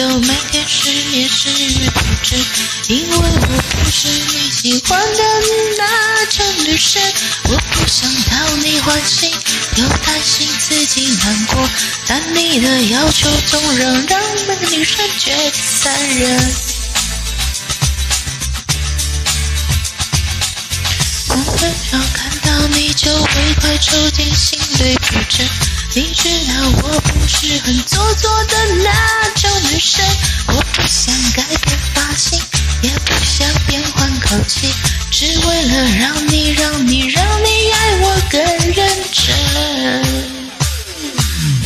就每天失眠，食欲不振，因为我不是你喜欢的那种女生。我不想讨你欢心，又担心自己难过。但你的要求总让浪漫的女生觉得残忍。不经常看到你，就会快抽进心里不针。你知道我不是很做作的那种女生，我不想改变发型，也不想变换口气，只为了让你让你让你爱我更认真。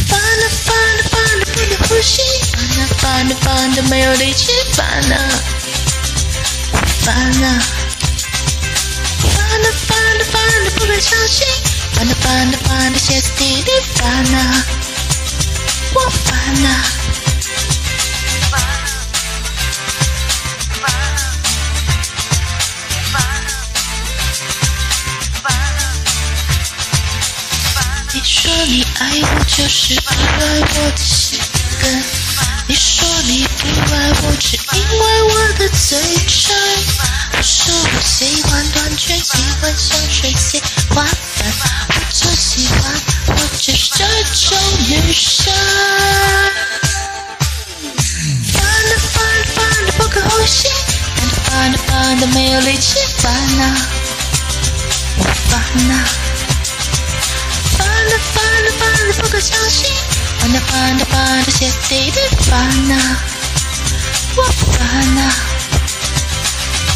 烦了，烦了，烦得不能呼吸，烦了，烦得烦得没有力气，烦了，烦了，烦了，烦得不敢相信。烦恼烦恼烦恼全是滴滴答答我烦恼烦烦恼你说你爱我就是我的性格你说你不爱我只因为我的嘴人烦，烦恼，烦恼，烦恼，不可呼吸。烦恼，烦恼，烦恼，没有力气。烦恼，我烦恼，烦恼，烦恼，烦恼，不可相信。烦恼，烦恼，烦恼，歇底的烦恼。我烦恼，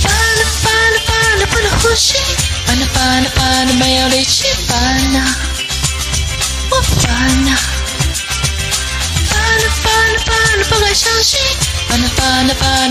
烦恼，烦恼，烦恼，不能呼吸。烦恼，烦恼，烦恼，没有力气。烦恼，我烦恼。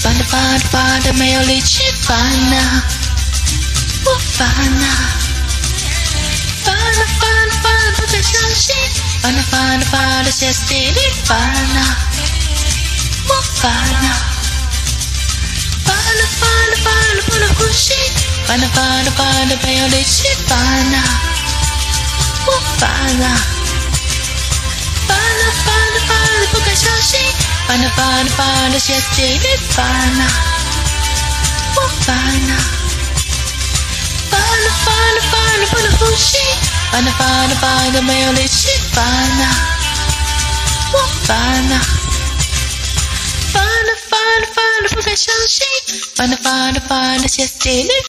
烦了，烦了，烦得没有力气，烦哪，我烦哪。烦了，烦了，烦不敢相信。烦了，烦了，烦得歇斯底里，烦哪，我烦哪。烦了，烦了，烦得不能呼吸。烦了，烦了，烦得没有力气，烦哪，我烦哪。烦了，烦了，烦得不敢相信。Fun, fun, fun, it's just David Fun. Oh, fun. Fun, fun, fun, fun, fushi. Fun, fun, fun, the male is she fun. Oh, fun. Fun, fun, fun, fushi. Fun, fun, fun, it's just David